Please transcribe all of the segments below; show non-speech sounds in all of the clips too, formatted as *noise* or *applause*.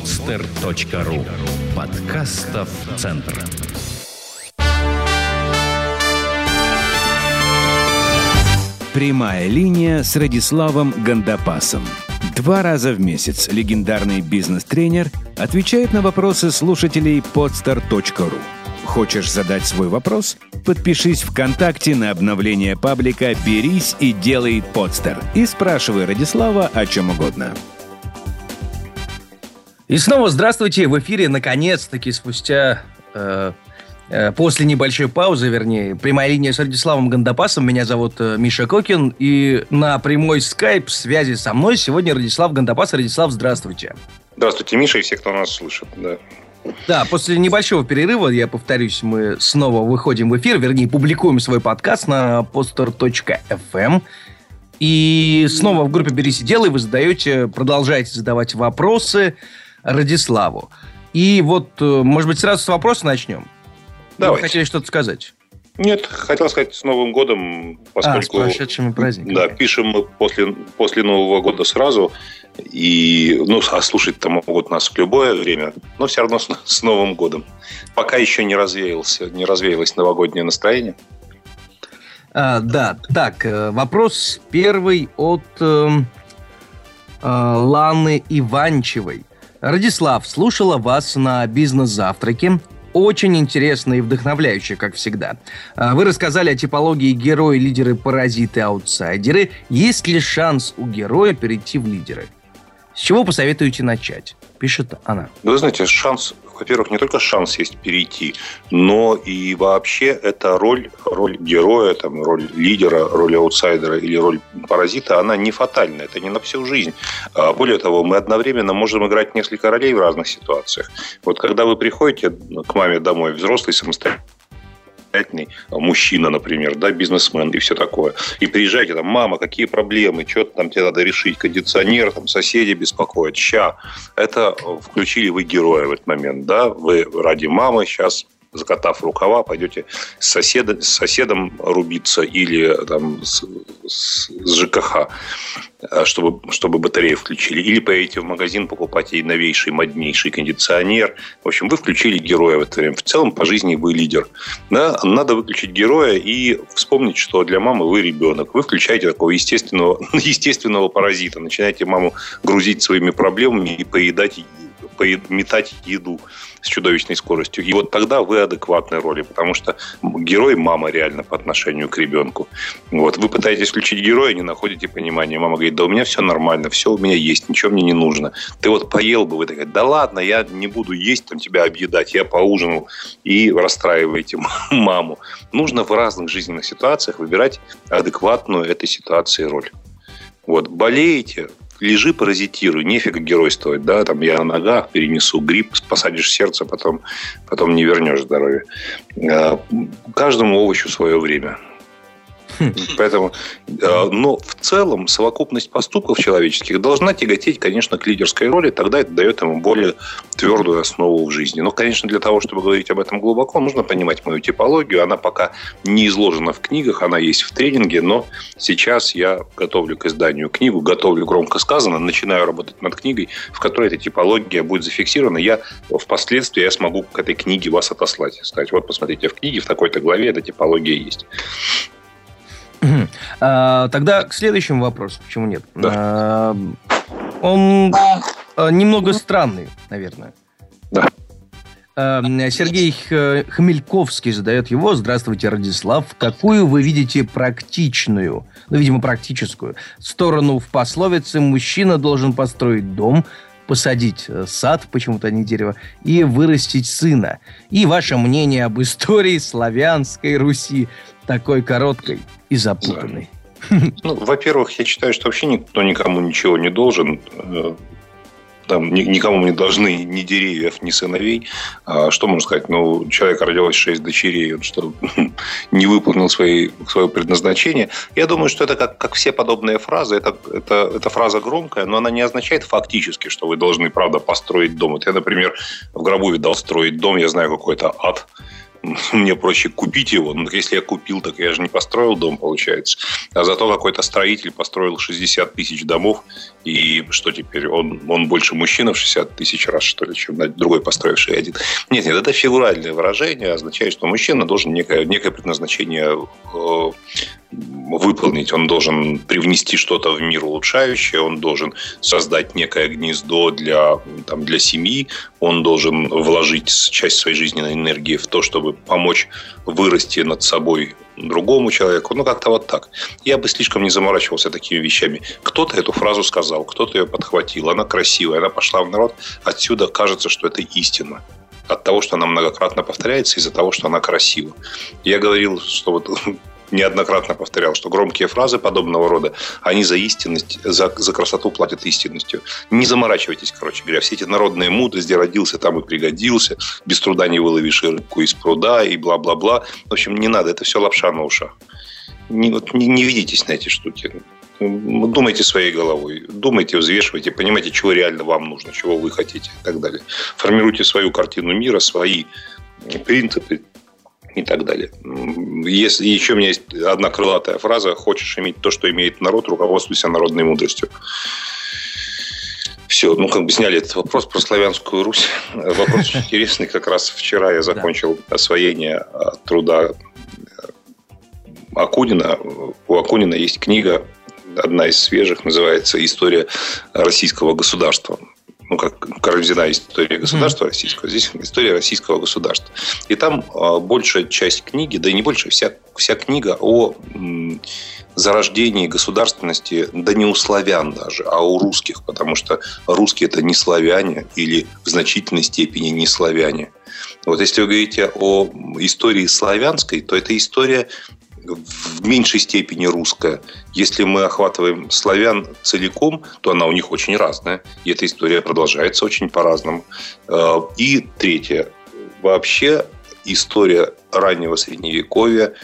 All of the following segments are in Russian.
podster.ru Подкастов Центр. Прямая линия с Радиславом Гандапасом. Два раза в месяц легендарный бизнес-тренер отвечает на вопросы слушателей podster.ru. Хочешь задать свой вопрос? Подпишись ВКонтакте на обновление паблика «Берись и делай подстер» и спрашивай Радислава о чем угодно. И снова здравствуйте в эфире, наконец-таки, спустя э, э, после небольшой паузы, вернее, прямая линия с Радиславом Гандапасом. Меня зовут э, Миша Кокин, и на прямой скайп связи со мной сегодня Радислав Гандапас. Радислав, здравствуйте. Здравствуйте, Миша, и все, кто нас слышит. Да. Да, после небольшого перерыва, я повторюсь, мы снова выходим в эфир, вернее, публикуем свой подкаст на poster.fm. И снова в группе «Берись и делай» вы задаете, продолжаете задавать вопросы Радиславу. И вот, э, может быть, сразу с вопроса начнем? Давайте. Вы хотели что-то сказать? Нет, хотел сказать с Новым годом, поскольку... А, с прошедшими праздниками. Да, пишем мы после, после Нового года сразу. И, ну, а слушать-то могут нас в любое время, но все равно с, с Новым годом. Пока еще не развеялся, не развеялось новогоднее настроение. А, да, так, э, вопрос первый от э, э, Ланы Иванчевой. Радислав, слушала вас на бизнес-завтраке. Очень интересно и вдохновляюще, как всегда. А, вы рассказали о типологии герои, лидеры, паразиты, аутсайдеры. Есть ли шанс у героя перейти в лидеры? С чего посоветуете начать? Пишет она. Вы знаете, шанс во-первых, не только шанс есть перейти, но и вообще эта роль, роль героя, там, роль лидера, роль аутсайдера или роль паразита, она не фатальна, это не на всю жизнь. А более того, мы одновременно можем играть несколько ролей в разных ситуациях. Вот когда вы приходите к маме домой, взрослый самостоятельный, самостоятельный мужчина, например, да, бизнесмен и все такое. И приезжаете, там, мама, какие проблемы, что там тебе надо решить, кондиционер, там, соседи беспокоят, ща. Это включили вы героя в этот момент, да, вы ради мамы сейчас закатав рукава, пойдете с, соседа, с соседом рубиться или там, с, с, ЖКХ, э, чтобы, чтобы батарею включили. Или поедете в магазин покупать ей новейший, моднейший кондиционер. В общем, вы включили героя в это время. В целом, по жизни вы лидер. Да? Надо выключить героя и вспомнить, что для мамы вы ребенок. Вы включаете такого естественного, *laughs* естественного паразита. Начинаете маму грузить своими проблемами и поедать метать еду с чудовищной скоростью. И вот тогда вы адекватной роли, потому что герой мама реально по отношению к ребенку. Вот вы пытаетесь включить героя, не находите понимания. Мама говорит, да у меня все нормально, все у меня есть, ничего мне не нужно. Ты вот поел бы, вы такая, да ладно, я не буду есть, там тебя объедать, я поужинал. И расстраиваете маму. Нужно в разных жизненных ситуациях выбирать адекватную этой ситуации роль. Вот, болеете, лежи, паразитируй, нефига геройствовать, да, там я на ногах перенесу грипп, посадишь сердце, потом, потом не вернешь здоровье. А, каждому овощу свое время. Поэтому, э, но в целом совокупность поступков человеческих должна тяготеть, конечно, к лидерской роли, тогда это дает ему более твердую основу в жизни. Но, конечно, для того, чтобы говорить об этом глубоко, нужно понимать мою типологию. Она пока не изложена в книгах, она есть в тренинге, но сейчас я готовлю к изданию книгу, готовлю громко сказано, начинаю работать над книгой, в которой эта типология будет зафиксирована. Я впоследствии я смогу к этой книге вас отослать. Сказать, вот, посмотрите, в книге в такой-то главе эта типология есть. А, тогда к следующему вопросу. Почему нет? Да. А, он а, немного странный, наверное. Да. Сергей Хмельковский задает его. Здравствуйте, Радислав. Какую вы видите практичную, ну, видимо, практическую, сторону в пословице «мужчина должен построить дом», посадить э, сад, почему-то не дерево, и вырастить сына. И ваше мнение об истории славянской Руси, такой короткой и запутанной. Ну, во-первых, я считаю, что вообще никто никому ничего не должен. Э, там никому не должны ни деревьев, ни сыновей. А что можно сказать? Ну, человек родилось шесть дочерей, он что, *laughs* не выполнил свои, свое предназначение. Я думаю, что это как, как все подобные фразы. Это, это, это фраза громкая, но она не означает фактически, что вы должны, правда, построить дом. Вот я, например, в гробу видал строить дом, я знаю какой-то ад *laughs* мне проще купить его. Ну, если я купил, так я же не построил дом, получается. А зато какой-то строитель построил 60 тысяч домов, и что теперь? Он, он больше мужчина в 60 тысяч раз, что ли, чем другой построивший один. Нет, нет, это фигуральное выражение, означает, что мужчина должен некое, некое предназначение э, выполнить. Он должен привнести что-то в мир улучшающее, он должен создать некое гнездо для, там, для семьи, он должен вложить часть своей жизненной энергии в то, чтобы помочь вырасти над собой другому человеку. Ну, как-то вот так. Я бы слишком не заморачивался такими вещами. Кто-то эту фразу сказал, кто-то ее подхватил. Она красивая, она пошла в народ. Отсюда кажется, что это истина от того, что она многократно повторяется, из-за того, что она красива. Я говорил, что вот *laughs* неоднократно повторял, что громкие фразы подобного рода, они за истинность, за, за красоту платят истинностью. Не заморачивайтесь, короче говоря. Все эти народные мудрости, родился там и пригодился, без труда не выловишь рыбку из пруда и бла-бла-бла. В общем, не надо, это все лапша на ушах. Не, вот, не, не ведитесь на эти штуки. Думайте своей головой, думайте, взвешивайте, понимаете, чего реально вам нужно, чего вы хотите и так далее. Формируйте свою картину мира, свои принципы, и так далее. Если еще у меня есть одна крылатая фраза: хочешь иметь то, что имеет народ, руководствуйся народной мудростью. Все, ну как бы сняли этот вопрос про славянскую Русь. *laughs* Вопрос очень интересный. Как раз вчера я закончил освоение а, труда Акунина. У Акунина есть книга, одна из свежих, называется «История российского государства» ну, как Карамзина история государства mm-hmm. российского, здесь история российского государства. И там а, большая часть книги, да и не большая, вся, вся книга о зарождении государственности, да не у славян даже, а у русских, потому что русские это не славяне или в значительной степени не славяне. Вот если вы говорите о истории славянской, то это история в меньшей степени русская. Если мы охватываем славян целиком, то она у них очень разная. И эта история продолжается очень по-разному. Э, и третье. Вообще история раннего средневековья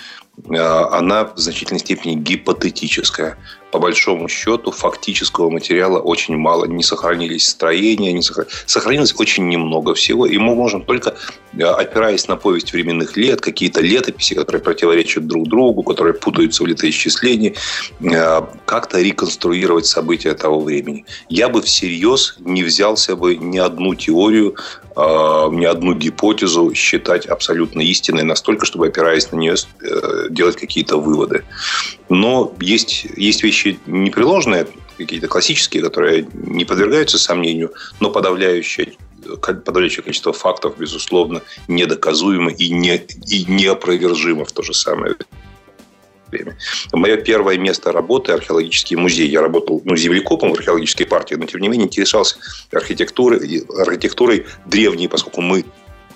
э, она в значительной степени гипотетическая по большому счету фактического материала очень мало. Не сохранились строения, не сохран... сохранилось очень немного всего. И мы можем только, э, опираясь на повесть временных лет, какие-то летописи, которые противоречат друг другу, которые путаются в летоисчислении, э, как-то реконструировать события того времени. Я бы всерьез не взялся бы ни одну теорию, э, ни одну гипотезу считать абсолютно истинной настолько, чтобы, опираясь на нее, делать какие-то выводы. Но есть, есть вещи непреложные, какие-то классические, которые не подвергаются сомнению, но подавляющее, подавляющее количество фактов, безусловно, недоказуемо и, не, и неопровержимо в то же самое время. Мое первое место работы – археологический музей. Я работал ну, землекопом в археологической партии, но, тем не менее, интересовался архитектурой, архитектурой древней, поскольку мы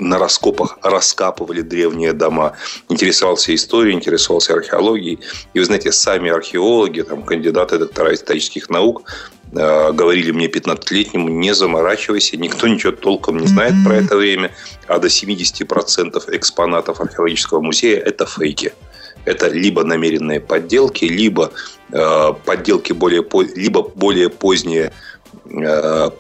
на раскопах раскапывали древние дома, интересовался историей, интересовался археологией. И вы знаете, сами археологи, там, кандидаты, доктора исторических наук э, говорили мне 15-летнему, не заморачивайся, никто ничего толком не знает mm-hmm. про это время, а до 70% экспонатов археологического музея – это фейки. Это либо намеренные подделки, либо э, подделки более, либо более поздние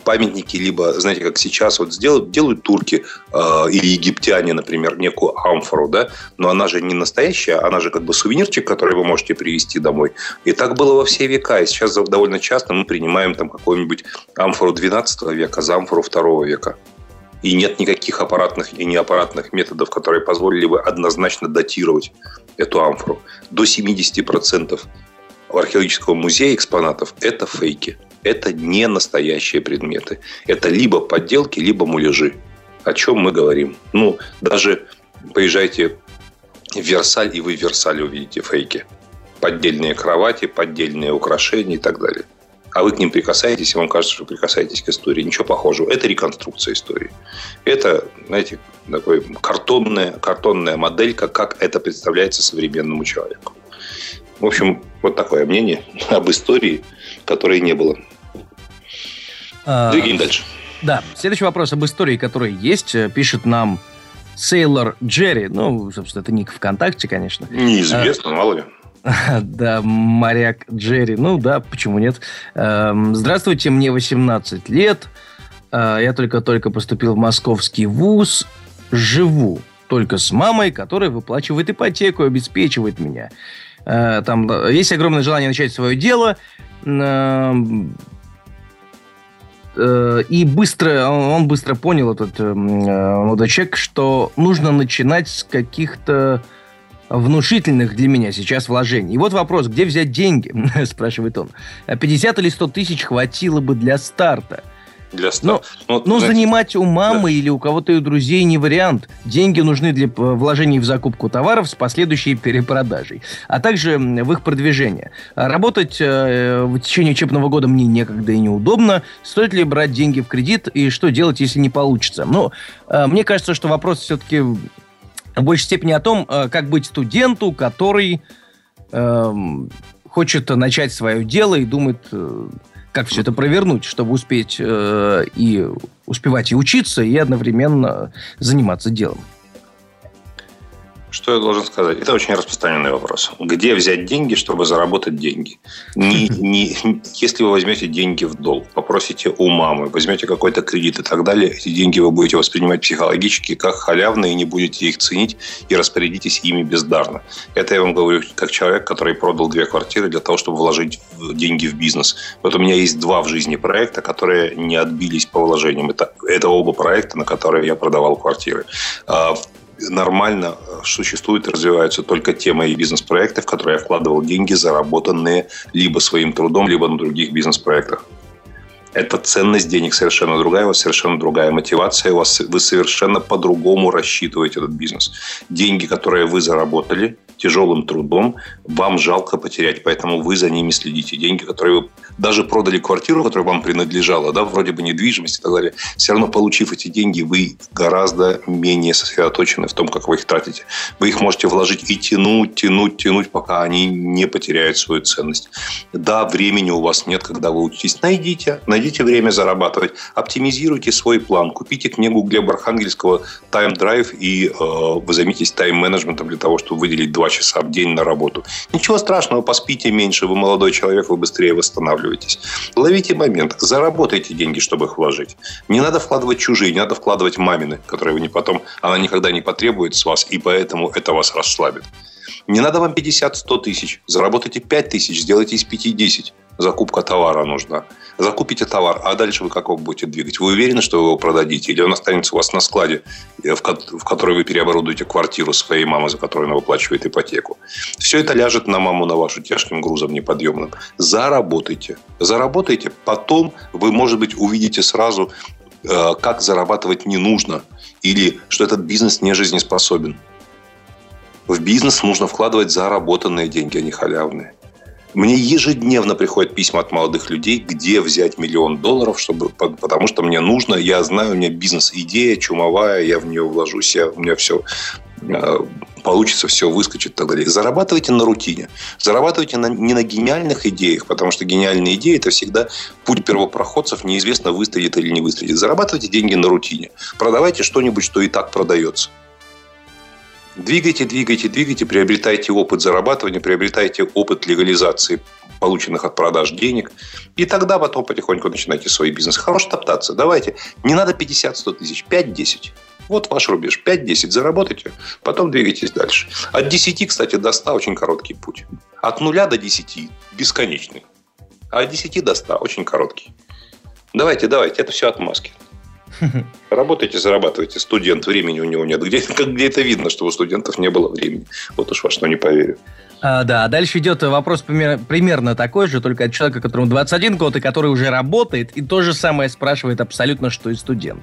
памятники, либо, знаете, как сейчас вот сделают, делают турки э, или египтяне, например, некую амфору, да, но она же не настоящая, она же как бы сувенирчик, который вы можете привезти домой. И так было во все века. И сейчас довольно часто мы принимаем там какую-нибудь амфору 12 века за амфору 2 века. И нет никаких аппаратных и неаппаратных методов, которые позволили бы однозначно датировать эту амфору. До 70% археологического музея экспонатов – это фейки – это не настоящие предметы. Это либо подделки, либо муляжи. О чем мы говорим? Ну, даже поезжайте в Версаль, и вы в Версале увидите фейки. Поддельные кровати, поддельные украшения и так далее. А вы к ним прикасаетесь, и вам кажется, что прикасаетесь к истории. Ничего похожего. Это реконструкция истории. Это, знаете, такой картонная, картонная моделька, как это представляется современному человеку. В общем, вот такое мнение *laughs* об истории, которой не было. А, Двигаем дальше. Да, следующий вопрос об истории, которая есть, э, пишет нам Сейлор Джерри. Ну, собственно, это ник ВКонтакте, конечно. Неизвестно, а, мало ли. *laughs* Да, моряк Джерри. Ну да, почему нет? Эм, здравствуйте, мне 18 лет. Э, я только-только поступил в московский вуз. Живу только с мамой, которая выплачивает ипотеку, обеспечивает меня. Э, там есть огромное желание начать свое дело. Э, э, и быстро, он быстро понял, этот молодой человек, что нужно начинать с каких-то внушительных для меня сейчас вложений. И вот вопрос, где взять деньги, *laughs* спрашивает он. 50 или 100 тысяч хватило бы для старта. Для но, но, но знаете, занимать у мамы да. или у кого-то из друзей не вариант. Деньги нужны для вложений в закупку товаров с последующей перепродажей, а также в их продвижение. Работать э, в течение учебного года мне некогда и неудобно. Стоит ли брать деньги в кредит и что делать, если не получится? Ну, э, мне кажется, что вопрос все-таки в большей степени о том, э, как быть студенту, который э, хочет начать свое дело и думает... Э, как все это провернуть, чтобы успеть э, и успевать и учиться, и одновременно заниматься делом. Что я должен сказать? Это очень распространенный вопрос. Где взять деньги, чтобы заработать деньги? Не, не, если вы возьмете деньги в долг, попросите у мамы, возьмете какой-то кредит и так далее, эти деньги вы будете воспринимать психологически как халявные, не будете их ценить и распорядитесь ими бездарно. Это я вам говорю как человек, который продал две квартиры для того, чтобы вложить деньги в бизнес. Вот у меня есть два в жизни проекта, которые не отбились по вложениям. Это, это оба проекта, на которые я продавал квартиры. Нормально э, существуют и развиваются только те мои бизнес-проекты, в которые я вкладывал деньги, заработанные либо своим трудом, либо на других бизнес-проектах. Это ценность денег совершенно другая, у вас совершенно другая мотивация, у вас, вы совершенно по-другому рассчитываете этот бизнес. Деньги, которые вы заработали, тяжелым трудом, вам жалко потерять, поэтому вы за ними следите. Деньги, которые вы даже продали квартиру, которая вам принадлежала, да, вроде бы недвижимость и так далее, все равно получив эти деньги, вы гораздо менее сосредоточены в том, как вы их тратите. Вы их можете вложить и тянуть, тянуть, тянуть, пока они не потеряют свою ценность. Да, времени у вас нет, когда вы учитесь. Найдите, найдите время зарабатывать, оптимизируйте свой план, купите книгу Глеба Архангельского «Time Drive» и э, вы займитесь тайм-менеджментом для того, чтобы выделить два часа в день на работу. Ничего страшного, поспите меньше, вы молодой человек, вы быстрее восстанавливаетесь. Ловите момент, заработайте деньги, чтобы их вложить. Не надо вкладывать чужие, не надо вкладывать мамины, которые вы не потом, она никогда не потребует с вас, и поэтому это вас расслабит. Не надо вам 50-100 тысяч. Заработайте 5 тысяч, сделайте из 5 10 закупка товара нужна. Закупите товар, а дальше вы как его будете двигать? Вы уверены, что вы его продадите? Или он останется у вас на складе, э, в который вы переоборудуете квартиру своей мамы, за которую она выплачивает ипотеку? Все это ляжет на маму, на вашу тяжким грузом неподъемным. Заработайте. Заработайте. Потом вы, может быть, увидите сразу, э, как зарабатывать не нужно. Или что этот бизнес не жизнеспособен. В бизнес нужно вкладывать заработанные деньги, а не халявные. Мне ежедневно приходят письма от молодых людей, где взять миллион долларов, чтобы, потому что мне нужно, я знаю, у меня бизнес-идея чумовая, я в нее вложусь, я, у меня все э, получится, все выскочит и так далее. Зарабатывайте на рутине. Зарабатывайте на, не на гениальных идеях, потому что гениальные идеи – это всегда путь первопроходцев, неизвестно, выстрелит или не выстрелит. Зарабатывайте деньги на рутине. Продавайте что-нибудь, что и так продается. Двигайте, двигайте, двигайте, приобретайте опыт зарабатывания, приобретайте опыт легализации полученных от продаж денег. И тогда потом потихоньку начинайте свой бизнес. Хорош топтаться. Давайте. Не надо 50-100 тысяч. 5-10. Вот ваш рубеж. 5-10 заработайте, потом двигайтесь дальше. От 10, кстати, до 100 очень короткий путь. От 0 до 10 бесконечный. А от 10 до 100 очень короткий. Давайте, давайте. Это все отмазки. *laughs* Работайте, зарабатывайте. Студент, времени у него нет. Где, где это видно, что у студентов не было времени? Вот уж во что не поверю. А, да, дальше идет вопрос пример, примерно такой же, только от человека, которому 21 год, и который уже работает, и то же самое спрашивает абсолютно, что и студент.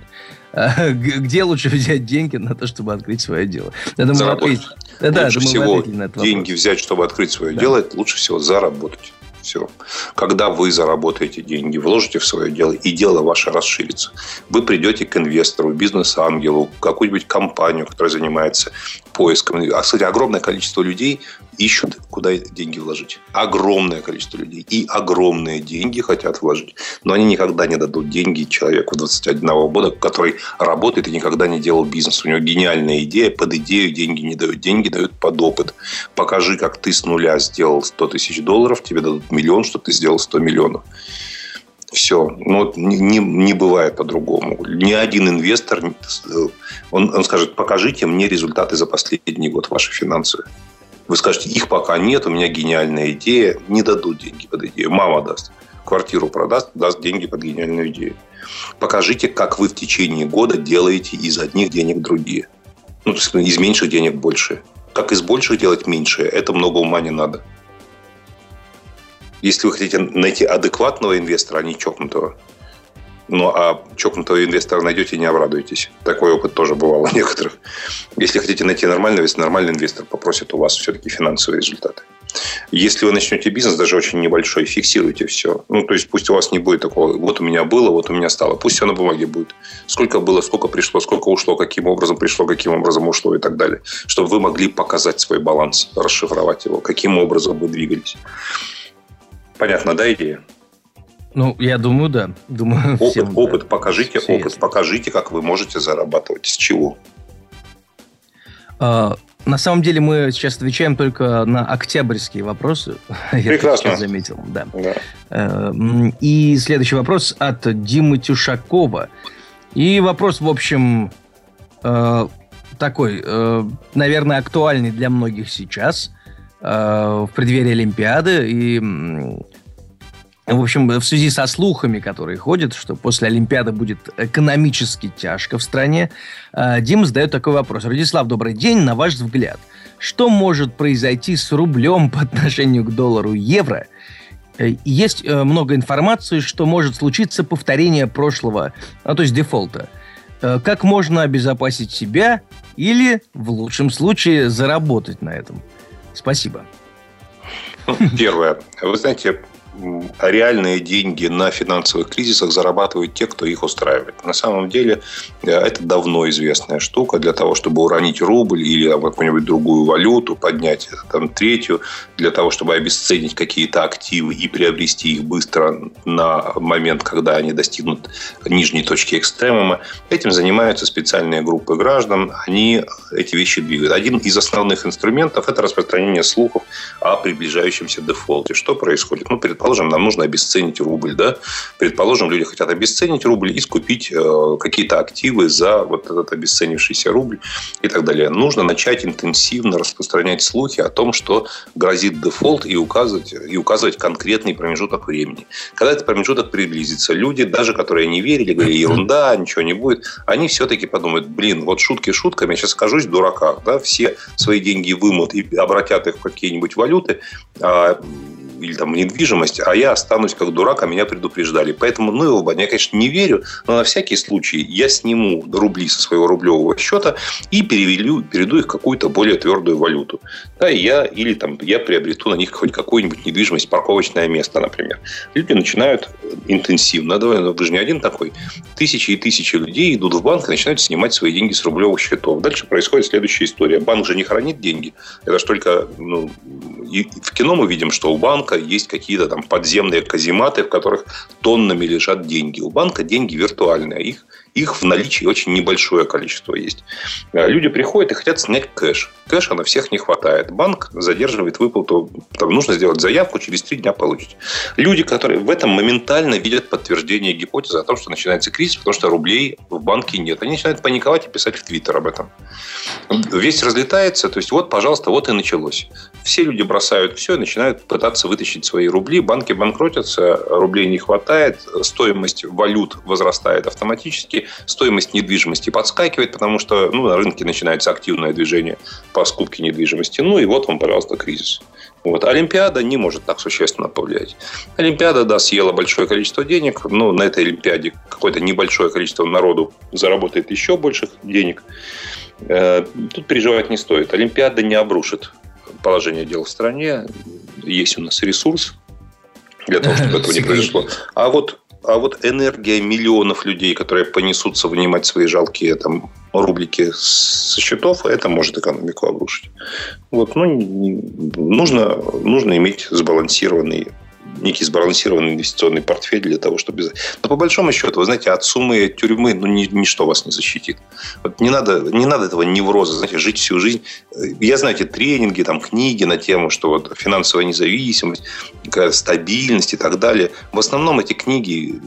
А, где лучше взять деньги на то, чтобы открыть свое дело? Я думаю, ответить. Да, лучше всего деньги взять, чтобы открыть свое да. дело, лучше всего заработать все. Когда вы заработаете деньги, вложите в свое дело, и дело ваше расширится. Вы придете к инвестору, бизнес-ангелу, какую-нибудь компанию, которая занимается поиском. А, кстати, огромное количество людей ищут, куда деньги вложить. Огромное количество людей. И огромные деньги хотят вложить. Но они никогда не дадут деньги человеку 21 года, который работает и никогда не делал бизнес. У него гениальная идея, под идею деньги не дают. Деньги дают под опыт. Покажи, как ты с нуля сделал 100 тысяч долларов, тебе дадут миллион, что ты сделал 100 миллионов. Все. Ну, не, не, не бывает по-другому. Ни один инвестор, он, он скажет, покажите мне результаты за последний год ваши финансовые. Вы скажете, их пока нет, у меня гениальная идея. Не дадут деньги под идею. Мама даст. Квартиру продаст, даст деньги под гениальную идею. Покажите, как вы в течение года делаете из одних денег другие. Ну, то есть из меньших денег больше. Как из больших делать меньше, это много ума не надо. Если вы хотите найти адекватного инвестора, а не чокнутого, ну, а чокнутого инвестора найдете, не обрадуетесь. Такой опыт тоже бывал у *laughs* некоторых. Если хотите найти нормального, если нормальный инвестор попросит у вас все-таки финансовые результаты. Если вы начнете бизнес, даже очень небольшой, фиксируйте все. Ну, то есть, пусть у вас не будет такого, вот у меня было, вот у меня стало. Пусть все на бумаге будет. Сколько было, сколько пришло, сколько ушло, каким образом пришло, каким образом ушло и так далее. Чтобы вы могли показать свой баланс, расшифровать его, каким образом вы двигались. Понятно, да, идея? Ну, я думаю, да. Думаю, опыт, всем, опыт, да. покажите Все опыт, ясно. покажите, как вы можете зарабатывать, с чего. А, на самом деле мы сейчас отвечаем только на октябрьские вопросы. *laughs* Прекрасно. Я заметил, да. да. А, и следующий вопрос от Димы Тюшакова. И вопрос, в общем, а, такой, а, наверное, актуальный для многих сейчас в преддверии Олимпиады. И в общем, в связи со слухами, которые ходят, что после Олимпиады будет экономически тяжко в стране, э, Дима задает такой вопрос. Радислав, добрый день. На ваш взгляд, что может произойти с рублем по отношению к доллару евро? Э, есть э, много информации, что может случиться повторение прошлого, а то есть дефолта. Как можно обезопасить себя или, в лучшем случае, заработать на этом? Спасибо. Первое. Вы знаете, реальные деньги на финансовых кризисах зарабатывают те, кто их устраивает. На самом деле э, это давно известная штука для того, чтобы уронить рубль или какую-нибудь другую валюту, поднять там, третью, для того, чтобы обесценить какие-то активы и приобрести их быстро на момент, когда они достигнут нижней точки экстремума. Этим занимаются специальные группы граждан. Они эти вещи двигают. Один из основных инструментов – это распространение слухов о приближающемся дефолте. Что происходит? Ну, предположим, предположим, нам нужно обесценить рубль, да, предположим, люди хотят обесценить рубль и скупить э, какие-то активы за вот этот обесценившийся рубль и так далее. Нужно начать интенсивно распространять слухи о том, что грозит дефолт и указывать, и указывать конкретный промежуток времени. Когда этот промежуток приблизится, люди, даже которые не верили, говорили, *clears throat* ерунда, ничего не будет, они все-таки подумают, блин, вот шутки шутками, я сейчас скажусь в дураках, да, все свои деньги вымут и обратят их в какие-нибудь валюты, а или там недвижимость, а я останусь как дурак, а меня предупреждали. Поэтому, ну его я, конечно, не верю, но на всякий случай я сниму рубли со своего рублевого счета и переведу, переведу их в какую-то более твердую валюту. Да, и я, или там я приобрету на них хоть какую-нибудь недвижимость, парковочное место, например. Люди начинают интенсивно, да, вы же не один такой, тысячи и тысячи людей идут в банк и начинают снимать свои деньги с рублевых счетов. Дальше происходит следующая история. Банк же не хранит деньги. Это же только ну, в кино мы видим, что у банка банка есть какие-то там подземные казематы, в которых тоннами лежат деньги. У банка деньги виртуальные, их их в наличии очень небольшое количество есть. Э, люди приходят и хотят снять кэш. Кэша на всех не хватает. Банк задерживает выплату. Там нужно сделать заявку, через три дня получить. Люди, которые в этом моментально видят подтверждение гипотезы о том, что начинается кризис, потому что рублей в банке нет. Они начинают паниковать и писать в Твиттер об этом. Весь разлетается. То есть, вот, пожалуйста, вот и началось. Все люди бросают все и начинают пытаться вытащить свои рубли. Банки банкротятся, рублей не хватает, стоимость валют возрастает автоматически стоимость недвижимости подскакивает, потому что ну, на рынке начинается активное движение по скупке недвижимости. Ну и вот вам, пожалуйста, кризис. Вот. Олимпиада не может так существенно повлиять. Олимпиада, да, съела большое количество денег, но на этой Олимпиаде какое-то небольшое количество народу заработает еще больше денег. Э, тут переживать не стоит. Олимпиада не обрушит положение дел в стране. Есть у нас ресурс для того, чтобы этого не произошло. А вот а вот энергия миллионов людей, которые понесутся вынимать свои жалкие там, рублики со счетов, это может экономику обрушить. Вот, ну, нужно, нужно иметь сбалансированный некий сбалансированный инвестиционный портфель для того, чтобы... Но по большому счету, вы знаете, от суммы тюрьмы ну, ни, ничто вас не защитит. Вот не, надо, не надо этого невроза, знаете, жить всю жизнь. Я, знаете, тренинги, там, книги на тему, что вот финансовая независимость, стабильность и так далее. В основном эти книги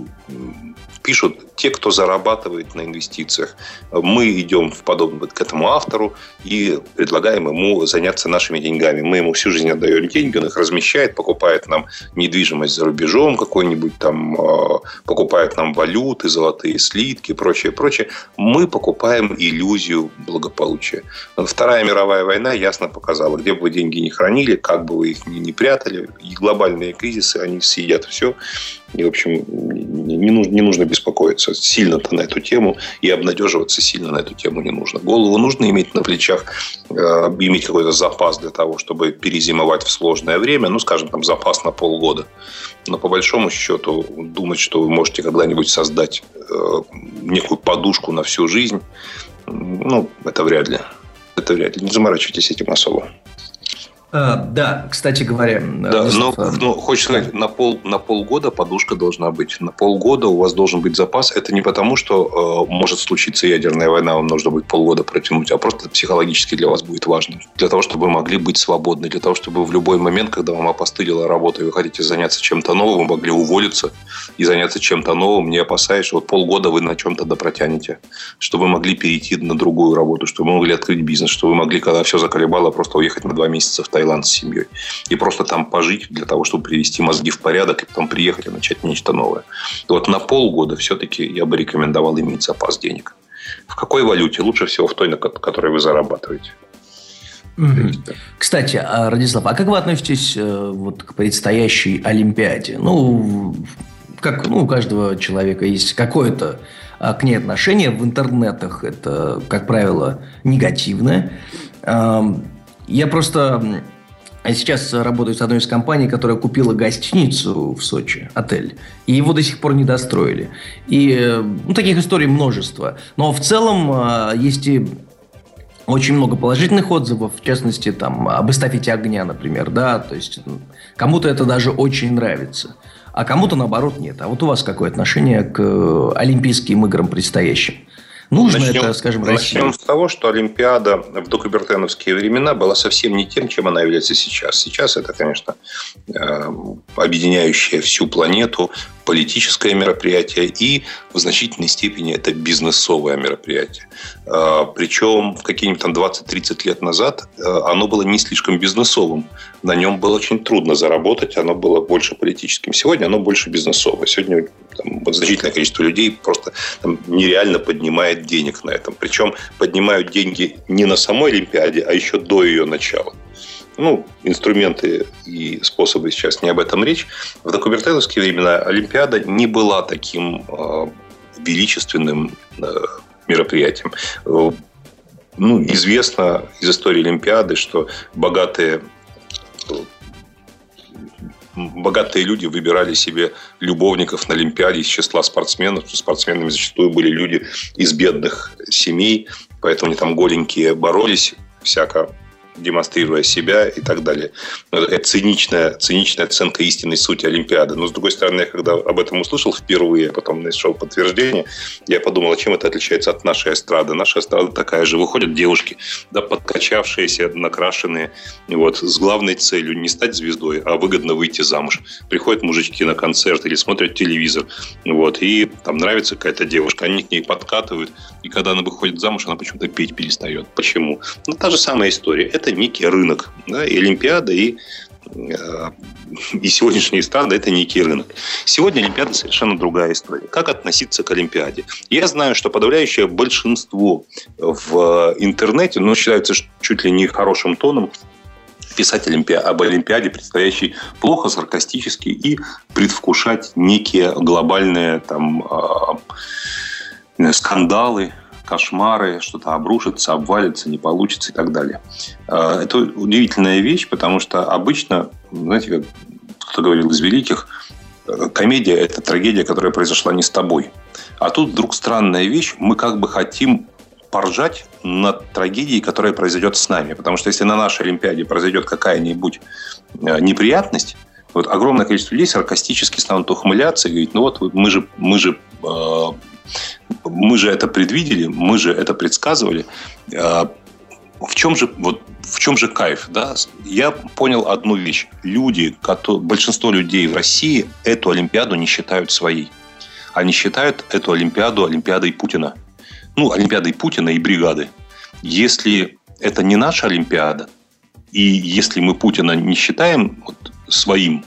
пишут те, кто зарабатывает на инвестициях. Мы идем в подобно к этому автору и предлагаем ему заняться нашими деньгами. Мы ему всю жизнь отдаем деньги, он их размещает, покупает нам недвижимость за рубежом какой-нибудь, там, а, покупает нам валюты, золотые слитки, прочее, прочее. Мы покупаем иллюзию благополучия. Вторая мировая война ясно показала, где бы вы деньги не хранили, как бы вы их ни, прятали, и глобальные кризисы, они съедят все. И, в общем, не нужно, не нужно беспокоиться сильно-то на эту тему, и обнадеживаться сильно на эту тему не нужно. Голову нужно иметь на плечах, э, иметь какой-то запас для того, чтобы перезимовать в сложное время, ну, скажем, там, запас на полгода. Но по большому счету думать, что вы можете когда-нибудь создать э, некую подушку на всю жизнь, ну, это вряд ли. Это вряд ли. Не заморачивайтесь этим особо. А, да, кстати говоря. Да, но, но хочешь сказать, на, пол, на полгода подушка должна быть. На полгода у вас должен быть запас. Это не потому, что э, может случиться ядерная война, вам нужно будет полгода протянуть, а просто психологически для вас будет важно. Для того, чтобы вы могли быть свободны, для того, чтобы в любой момент, когда вам опостылила работа, и вы хотите заняться чем-то новым, вы могли уволиться и заняться чем-то новым, не опасаясь, что вот полгода вы на чем-то допротянете, чтобы вы могли перейти на другую работу, чтобы вы могли открыть бизнес, чтобы вы могли, когда все заколебало, просто уехать на два месяца в Таиланд с семьей. И просто там пожить для того, чтобы привести мозги в порядок, и потом приехать и начать нечто новое. Вот на полгода все-таки я бы рекомендовал иметь запас денег. В какой валюте? Лучше всего в той, на которой вы зарабатываете. Кстати, а, Радислав, а как вы относитесь э, вот, к предстоящей Олимпиаде? Ну, как ну, у каждого человека есть какое-то а, к ней отношение. В интернетах это, как правило, негативное. Я просто сейчас работаю с одной из компаний, которая купила гостиницу в Сочи, отель, и его до сих пор не достроили. И э, ну, таких историй множество. Но в целом э, есть и очень много положительных отзывов, в частности, там, об эстафете огня, например, да, то есть кому-то это даже очень нравится, а кому-то, наоборот, нет. А вот у вас какое отношение к э, Олимпийским играм предстоящим? Нужно начнем, это, скажем, России? Начнем с того, что Олимпиада в докубертеновские времена была совсем не тем, чем она является сейчас. Сейчас это, конечно, э, объединяющее всю планету политическое мероприятие и в значительной степени это бизнесовое мероприятие. Э, Причем в какие-нибудь там 20-30 лет назад э, оно было не слишком бизнесовым. На нем было очень трудно заработать, оно было больше политическим. Сегодня оно больше бизнесовое. Сегодня там, значительное количество людей просто там, нереально поднимает денег на этом. Причем поднимают деньги не на самой Олимпиаде, а еще до ее начала ну, инструменты и способы сейчас не об этом речь. В документальные времена Олимпиада не была таким э, величественным э, мероприятием. Ну, известно из истории Олимпиады, что богатые богатые люди выбирали себе любовников на Олимпиаде из числа спортсменов. Спортсменами зачастую были люди из бедных семей, поэтому они там голенькие боролись всяко демонстрируя себя и так далее. Это циничная, циничная оценка истинной сути Олимпиады. Но, с другой стороны, я когда об этом услышал впервые, а потом нашел подтверждение, я подумал, а чем это отличается от нашей эстрады? Наша эстрада такая же. Выходят девушки, да, подкачавшиеся, накрашенные, вот, с главной целью не стать звездой, а выгодно выйти замуж. Приходят мужички на концерт или смотрят телевизор, вот, и там нравится какая-то девушка, они к ней подкатывают, и когда она выходит замуж, она почему-то петь перестает. Почему? Ну, та же самая история. Это некий рынок. Да, и Олимпиада, и э, *laughs* и сегодняшние страны – это некий рынок. Сегодня Олимпиада совершенно другая история. Как относиться к Олимпиаде? Я знаю, что подавляющее большинство в интернете, ну, считается чуть ли не хорошим тоном, писать Олимпи... об Олимпиаде, предстоящей плохо, саркастически и предвкушать некие глобальные там, э, скандалы, кошмары, что-то обрушится, обвалится, не получится и так далее. А, это удивительная вещь, потому что обычно, знаете, как кто говорил из великих, комедия – это трагедия, которая произошла не с тобой. А тут вдруг странная вещь, мы как бы хотим поржать над трагедией, которая произойдет с нами. Потому что если на нашей Олимпиаде произойдет какая-нибудь э, неприятность, Вот огромное количество людей саркастически станут ухмыляться и говорить, ну вот мы же, мы же, э, мы же это предвидели, мы же это предсказывали. Э, в чем же вот в чем же кайф, да? Я понял одну вещь: люди, которые, большинство людей в России эту Олимпиаду не считают своей. Они считают эту Олимпиаду Олимпиадой Путина. Ну, Олимпиадой Путина и бригады. Если это не наша Олимпиада, и если мы Путина не считаем вот, своим,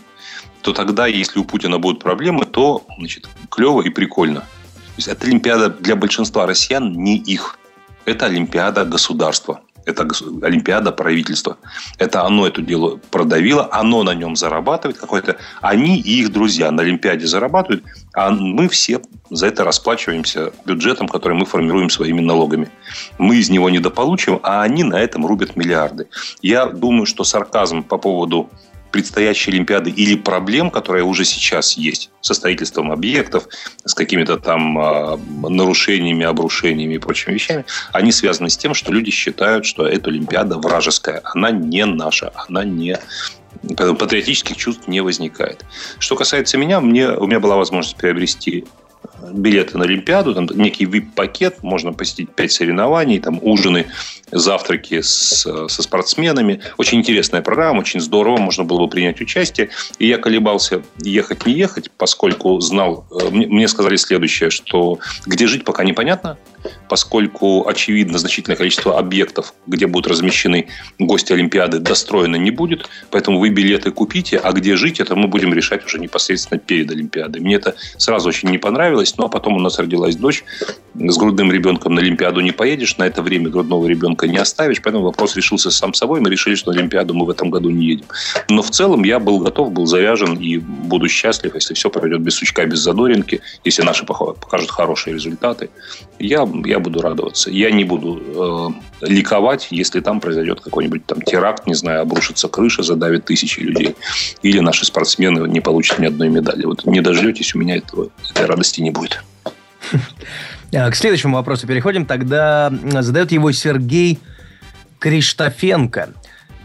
то тогда, если у Путина будут проблемы, то значит, клево и прикольно. То есть, это Олимпиада для большинства россиян не их. Это Олимпиада государства. Это Олимпиада правительства. Это оно это дело продавило, оно на нем зарабатывает какой-то. Они и их друзья на Олимпиаде зарабатывают, а мы все за это расплачиваемся бюджетом, который мы формируем своими налогами. Мы из него недополучим, а они на этом рубят миллиарды. Я думаю, что сарказм по поводу предстоящей Олимпиады или проблем, которые уже сейчас есть со строительством объектов, с какими-то там э, нарушениями, обрушениями и прочими вещами, они связаны с тем, что люди считают, что эта Олимпиада вражеская. Она не наша, она не патриотических чувств не возникает. Что касается меня, мне, у меня была возможность приобрести билеты на Олимпиаду, там некий VIP-пакет, можно посетить пять соревнований, там ужины, завтраки с, со спортсменами. Очень интересная программа, очень здорово, можно было бы принять участие. И я колебался, ехать, не ехать, поскольку знал, э, мне сказали следующее, что где жить пока непонятно, поскольку, очевидно, значительное количество объектов, где будут размещены гости Олимпиады, достроено не будет. Поэтому вы билеты купите, а где жить, это мы будем решать уже непосредственно перед Олимпиадой. Мне это сразу очень не понравилось, но потом у нас родилась дочь. С грудным ребенком на Олимпиаду не поедешь, на это время грудного ребенка не оставишь, поэтому вопрос решился сам собой. Мы решили, что на Олимпиаду мы в этом году не едем. Но в целом я был готов, был заряжен и буду счастлив, если все пройдет без сучка, без задоринки, если наши покажут хорошие результаты. Я я буду радоваться. Я не буду э, ликовать, если там произойдет какой-нибудь там теракт, не знаю, обрушится крыша, задавит тысячи людей. Или наши спортсмены не получат ни одной медали. Вот не дождетесь, у меня этого, этой радости не будет. *laughs* А, к следующему вопросу переходим. Тогда задает его Сергей Криштофенко.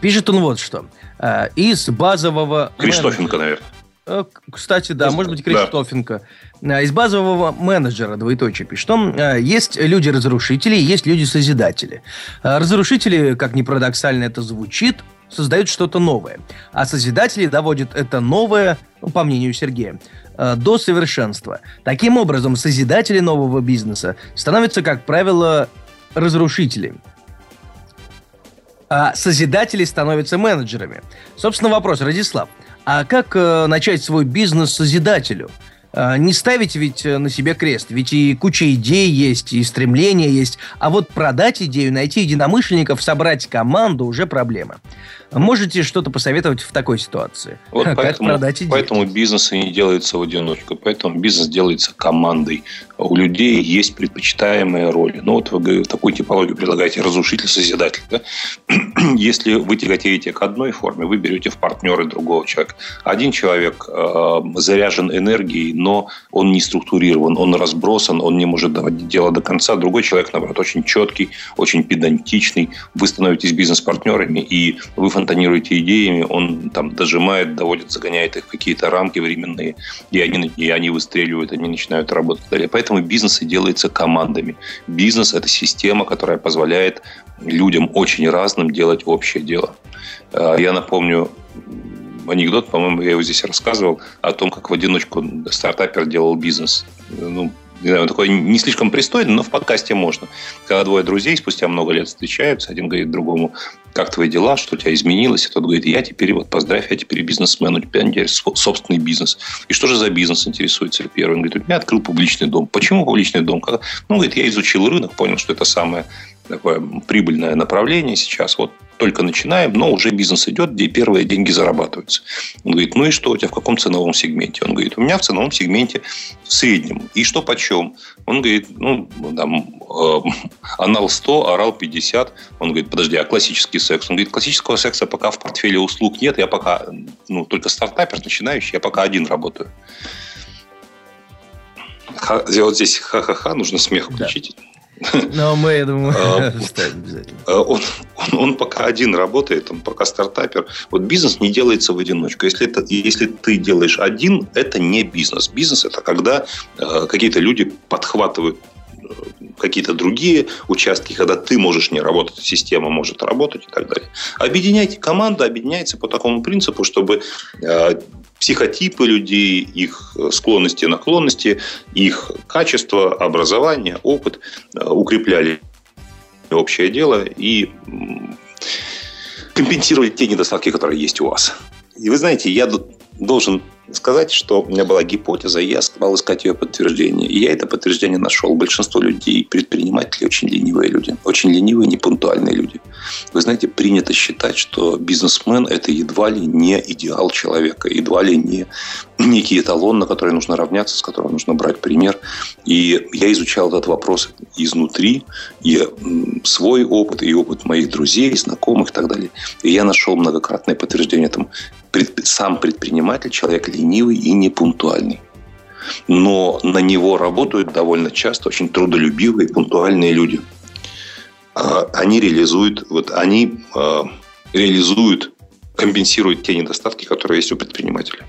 Пишет он вот что. А, из базового... Криштофенко, наверное. Э, кстати, да, может быть, Криштофенко. Да. Из базового менеджера, двоеточие пишет он, э, есть люди-разрушители, есть люди-созидатели. Э, разрушители, как ни парадоксально это звучит, создают что-то новое. А созидатели доводят это новое, ну, по мнению Сергея, до совершенства. Таким образом, созидатели нового бизнеса становятся, как правило, разрушителями а созидатели становятся менеджерами. Собственно, вопрос, Радислав, а как э, начать свой бизнес созидателю? Э, не ставить ведь э, на себе крест, ведь и куча идей есть, и стремления есть, а вот продать идею, найти единомышленников, собрать команду уже проблема. Можете что-то посоветовать в такой ситуации? Вот как поэтому, продать идею? Поэтому бизнес не делается в одиночку, поэтому бизнес делается командой. У людей есть предпочитаемые роли. Ну, вот вы такую типологию предлагаете, разрушитель-созидатель. Да? *clears throat* Если вы тяготеете к одной форме, вы берете в партнеры другого человека. Один человек э, заряжен энергией, но он не структурирован, он разбросан, он не может доводить дело до конца. Другой человек, наоборот, очень четкий, очень педантичный. Вы становитесь бизнес-партнерами, и вы фонтанируете идеями, он там дожимает, доводит, загоняет их в какие-то рамки временные, и они, и они выстреливают, они начинают работать далее. Поэтому бизнес и делается командами. Бизнес – это система, которая позволяет людям очень разным делать общее дело. А, я напомню анекдот, по-моему, я его здесь рассказывал, о том, как в одиночку стартапер делал бизнес. Ну, не знаю, он такой не слишком пристойный, но в подкасте можно. Когда двое друзей спустя много лет встречаются, один говорит другому, как твои дела, что у тебя изменилось, и тот говорит, я теперь, вот поздравь, я теперь бизнесмен, у тебя теперь собственный бизнес. И что же за бизнес интересуется первый? Он говорит, меня открыл публичный дом. Почему публичный дом? Ну, говорит, я изучил рынок, понял, что это самое такое прибыльное направление сейчас. Вот только начинаем, но уже бизнес идет, где первые деньги зарабатываются. Он говорит, ну и что у тебя в каком ценовом сегменте? Он говорит, у меня в ценовом сегменте в среднем. И что почем? Он говорит, ну, там, э, анал 100, орал 50. Он говорит, подожди, а классический секс? Он говорит, классического секса пока в портфеле услуг нет, я пока, ну, только стартапер начинающий, я пока один работаю. Ха, вот здесь ха-ха-ха, нужно смех включить. Да. Но мы, я думаю, *laughs* а, *laughs* обязательно. А, он, он, он пока один работает, он пока стартапер. Вот бизнес не делается в одиночку. Если, это, если ты делаешь один, это не бизнес. Бизнес – это когда э, какие-то люди подхватывают какие-то другие участки, когда ты можешь не работать, система может работать и так далее. Объединяйте команду, объединяется по такому принципу, чтобы э, психотипы людей, их склонности и наклонности, их качество, образование, опыт э, укрепляли общее дело и компенсировали те недостатки, которые есть у вас. И вы знаете, я должен сказать, что у меня была гипотеза, и я стал искать ее подтверждение. И я это подтверждение нашел. Большинство людей, предприниматели, очень ленивые люди. Очень ленивые, непунктуальные люди. Вы знаете, принято считать, что бизнесмен – это едва ли не идеал человека, едва ли не некий эталон, на который нужно равняться, с которого нужно брать пример. И я изучал этот вопрос изнутри, и свой опыт, и опыт моих друзей, знакомых и так далее. И я нашел многократное подтверждение этому. Сам предприниматель, человек ленивый и непунктуальный. Но на него работают довольно часто очень трудолюбивые, пунктуальные люди. А, они реализуют, вот они а, реализуют, компенсируют те недостатки, которые есть у предпринимателя.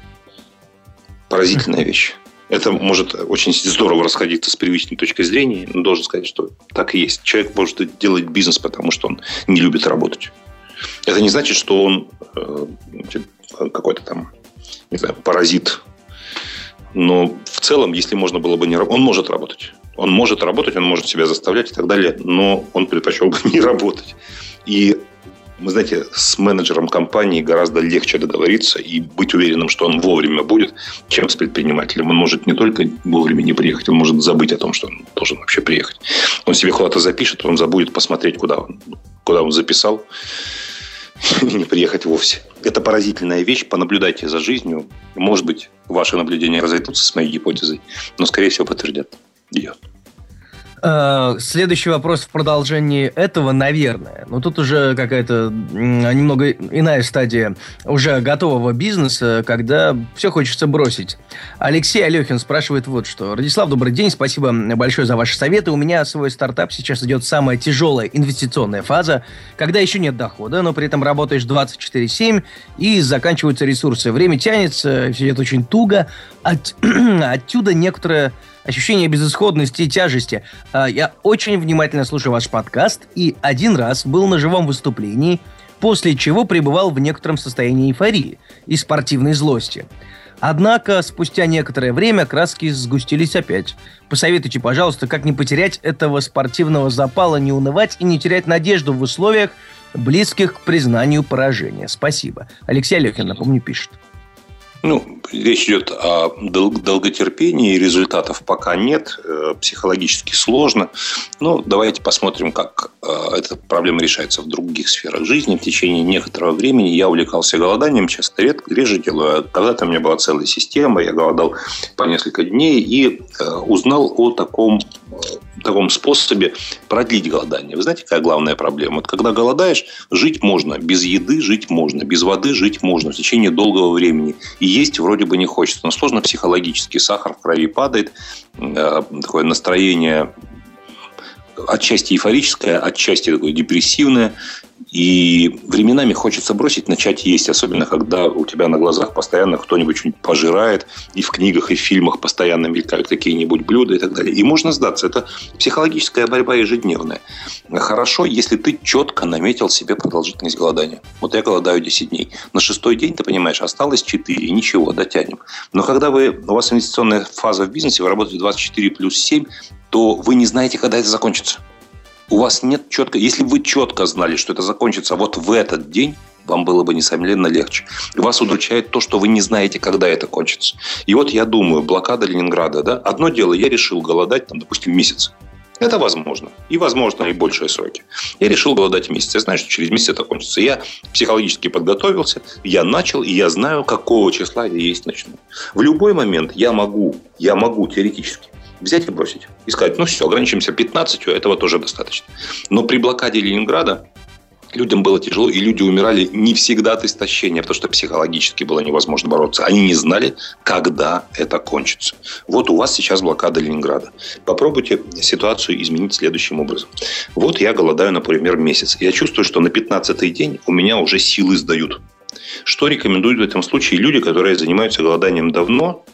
Поразительная вещь. Это может очень здорово расходиться с привычной точкой зрения, но должен сказать, что так и есть. Человек может делать бизнес, потому что он не любит работать. Это не значит, что он э, какой-то там не знаю, паразит. Но в целом, если можно было бы не работать, он может работать. Он может работать, он может себя заставлять и так далее, но он предпочел бы *laughs* не работать. И вы знаете, с менеджером компании гораздо легче договориться и быть уверенным, что он вовремя будет, чем с предпринимателем. Он может не только вовремя не приехать, он может забыть о том, что он должен вообще приехать. Он себе куда-то запишет, он забудет посмотреть, куда он, куда он записал *laughs* не приехать вовсе. Это поразительная вещь. Понаблюдайте за жизнью. Может быть, ваши наблюдения разойдутся с моей гипотезой, но, скорее всего, подтвердят ее. Э, следующий вопрос в продолжении этого, наверное. Но тут уже какая-то немного иная стадия уже готового бизнеса, когда все хочется бросить. Алексей Алехин спрашивает вот что. Радислав, добрый день, спасибо большое за ваши советы. У меня свой стартап сейчас идет самая тяжелая инвестиционная фаза, когда еще нет дохода, но при этом работаешь 24-7 и заканчиваются ресурсы. Время тянется, все идет очень туго. От... *clears throat* Отсюда некоторое ощущение безысходности и тяжести. А, я очень внимательно слушаю ваш подкаст и один раз был на живом выступлении, после чего пребывал в некотором состоянии эйфории и спортивной злости. Однако спустя некоторое время краски сгустились опять. Посоветуйте, пожалуйста, как не потерять этого спортивного запала, не унывать и не терять надежду в условиях, близких к признанию поражения. Спасибо. Алексей Алехин, напомню, пишет. Ну, речь идет о долготерпении, результатов пока нет, э, психологически сложно. Но давайте посмотрим, как э, эта проблема решается в других сферах жизни. В течение некоторого времени я увлекался голоданием, часто редко, реже делаю. Когда-то у меня была целая система, я голодал по несколько дней и э, узнал о таком таком способе продлить голодание. Вы знаете, какая главная проблема? Вот когда голодаешь, жить можно. Без еды жить можно. Без воды жить можно в течение долгого времени. И есть вроде бы не хочется. Но сложно психологически. Сахар в крови падает. Э, такое настроение отчасти эйфорическое, отчасти такое депрессивное. И временами хочется бросить, начать есть, особенно когда у тебя на глазах постоянно кто-нибудь что-нибудь пожирает, и в книгах, и в фильмах постоянно мелькают какие-нибудь блюда и так далее. И можно сдаться. Это психологическая борьба ежедневная. Хорошо, если ты четко наметил себе продолжительность голодания. Вот я голодаю 10 дней. На шестой день, ты понимаешь, осталось 4, ничего, дотянем. Но когда вы, у вас инвестиционная фаза в бизнесе, вы работаете 24 плюс 7, то вы не знаете, когда это закончится у вас нет четко... Если вы четко знали, что это закончится вот в этот день, вам было бы, несомненно, легче. Вас удручает то, что вы не знаете, когда это кончится. И вот я думаю, блокада Ленинграда, да, одно дело, я решил голодать, там, допустим, месяц. Это возможно. И возможно и большие сроки. Я решил голодать месяц. Я знаю, что через месяц это кончится. Я психологически подготовился, я начал, и я знаю, какого числа я есть начну. В любой момент я могу, я могу теоретически взять и бросить. И сказать, ну все, ограничимся 15, этого тоже достаточно. Но при блокаде Ленинграда Людям было тяжело, и люди умирали не всегда от истощения, потому что психологически было невозможно бороться. Они не знали, когда это кончится. Вот у вас сейчас блокада Ленинграда. Попробуйте ситуацию изменить следующим образом. Вот я голодаю, например, месяц. Я чувствую, что на 15-й день у меня уже силы сдают. Что рекомендуют в этом случае люди, которые занимаются голоданием давно,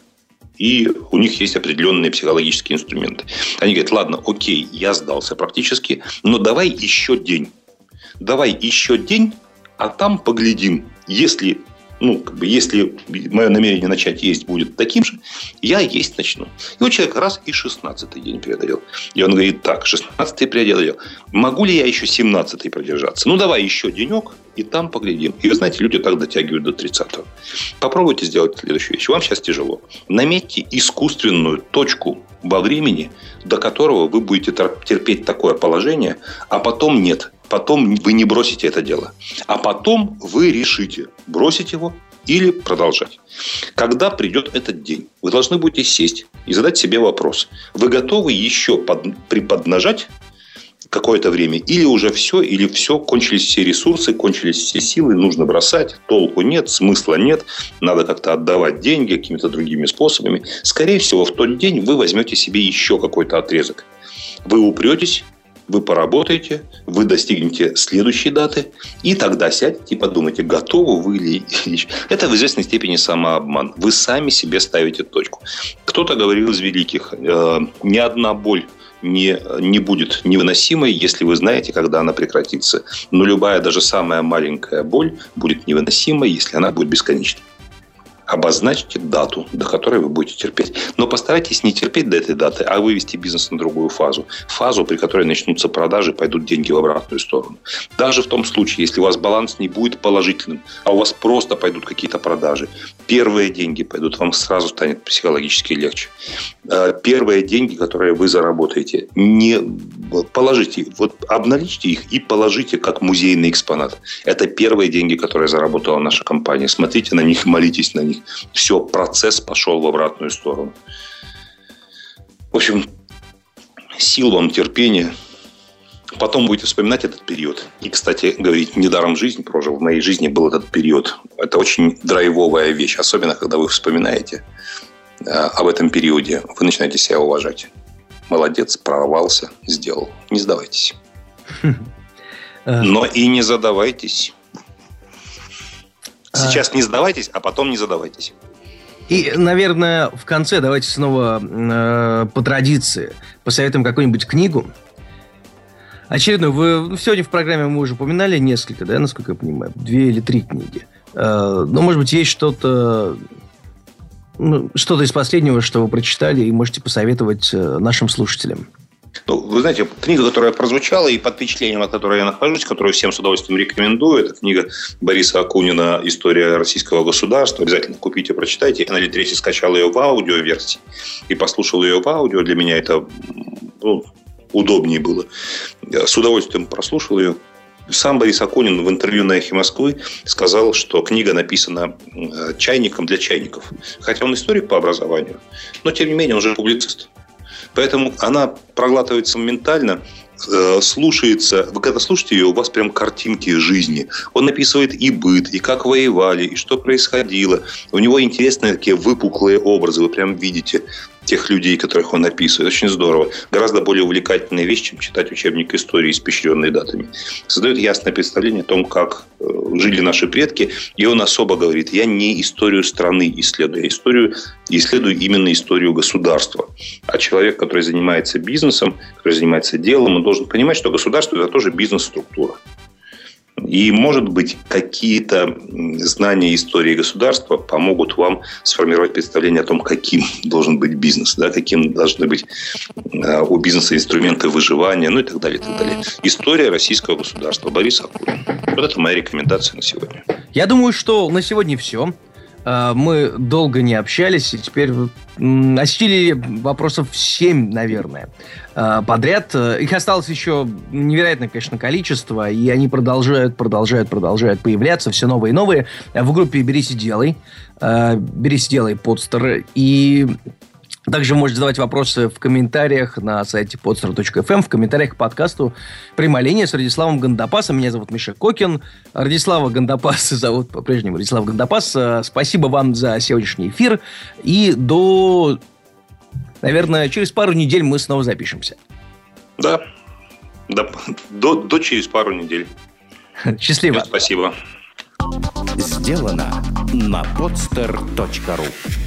и у них есть определенные психологические инструменты. Они говорят, ладно, окей, я сдался практически, но давай еще день давай еще день, а там поглядим. Если ну, как бы, если мое намерение начать есть будет таким же, я есть начну. И вот человек раз и 16 день преодолел. И он говорит, так, 16 преодолел. Могу ли я еще 17 продержаться? Ну, давай еще денек, и там поглядим. И вы знаете, люди так дотягивают до 30-го. Попробуйте сделать следующую вещь. Вам сейчас тяжело. Наметьте искусственную точку во времени, до которого вы будете терпеть такое положение, а потом нет потом вы не бросите это дело. А потом вы решите, бросить его или продолжать. Когда придет этот день, вы должны будете сесть и задать себе вопрос. Вы готовы еще под, приподнажать какое-то время? Или уже все, или все, кончились все ресурсы, кончились все силы, нужно бросать, толку нет, смысла нет, надо как-то отдавать деньги какими-то другими способами. Скорее всего, в тот день вы возьмете себе еще какой-то отрезок. Вы упретесь, вы поработаете, вы достигнете следующей даты, и тогда сядете и подумайте, готовы вы или... Это в известной степени самообман. Вы сами себе ставите точку. Кто-то говорил из великих, э, ни одна боль не, не будет невыносимой, если вы знаете, когда она прекратится. Но любая, даже самая маленькая боль будет невыносимой, если она будет бесконечной обозначьте дату, до которой вы будете терпеть. Но постарайтесь не терпеть до этой даты, а вывести бизнес на другую фазу. Фазу, при которой начнутся продажи, пойдут деньги в обратную сторону. Даже в том случае, если у вас баланс не будет положительным, а у вас просто пойдут какие-то продажи, первые деньги пойдут, вам сразу станет психологически легче. Э, первые деньги, которые вы заработаете, не положите, вот обналичьте их и положите как музейный экспонат. Это первые деньги, которые заработала наша компания. Смотрите на них, молитесь на них Все, процесс пошел в обратную сторону. В общем, сил вам, терпения. Потом будете вспоминать этот период. И, кстати, говорить, недаром жизнь прожил. В моей жизни был этот период. Это очень драйвовая вещь. Особенно, когда вы вспоминаете э, об этом периоде. Вы начинаете себя уважать. Молодец, прорвался, сделал. Не сдавайтесь. Но и не задавайтесь. Сейчас не сдавайтесь, а потом не задавайтесь. И, наверное, в конце давайте снова э, по традиции посоветуем какую-нибудь книгу. Очередную. Вы сегодня в программе мы уже упоминали несколько, да, насколько я понимаю, две или три книги. Э, но, может быть, есть что-то ну, что-то из последнего, что вы прочитали, и можете посоветовать э, нашим слушателям. Ну, вы знаете, книга, которая прозвучала, и под впечатлением, от которой я нахожусь, которую всем с удовольствием рекомендую, это книга Бориса Акунина «История российского государства». Обязательно купите, прочитайте. Я на Литресе скачал ее в аудиоверсии и послушал ее в аудио. Для меня это ну, удобнее было. с удовольствием прослушал ее. Сам Борис Акунин в интервью на «Эхе Москвы» сказал, что книга написана э, чайником для чайников. Хотя он историк по образованию, но, тем не менее, он же публицист. Поэтому она проглатывается моментально, э, слушается, вы когда слушаете ее, у вас прям картинки жизни. Он описывает и быт, и как воевали, и что происходило. У него интересные такие выпуклые образы, вы прям видите тех людей, которых он описывает. Очень здорово. Гораздо более увлекательная вещь, чем читать учебник истории, испещренный датами. Создает ясное представление о том, как э, жили наши предки. И он особо говорит, я не историю страны исследую, я историю, исследую именно историю государства. А человек, который занимается бизнесом, который занимается делом, он должен понимать, что государство – это тоже бизнес-структура. И, может быть, какие-то знания истории государства помогут вам сформировать представление о том, каким *laughs* должен быть бизнес, да, каким должны быть э, у бизнеса инструменты выживания, ну и так далее, и так далее. История российского государства. Борис Акунин. Вот это моя рекомендация на сегодня. Я думаю, что на сегодня все. Э, мы долго не общались, и теперь осилили вопросов 7, наверное, э, подряд. Э, их осталось еще невероятное, конечно, количество, и они продолжают, продолжают, продолжают появляться, все новые и новые. В группе «Берись и делай», «Берись и делай» подстер, и Также можете задавать вопросы в комментариях на сайте podstar.fm, в комментариях к подкасту «Прямая линия» с Радиславом Гандапасом. Меня зовут Миша Кокин. Радислава Гандапаса *laughs* зовут по-прежнему Радислав Гандапас. Э, спасибо вам за сегодняшний эфир. И до, наверное, через пару недель мы снова запишемся. Да, до, до, до через пару недель. *laughs* Счастливо. Спасибо. Сделано на podster.ru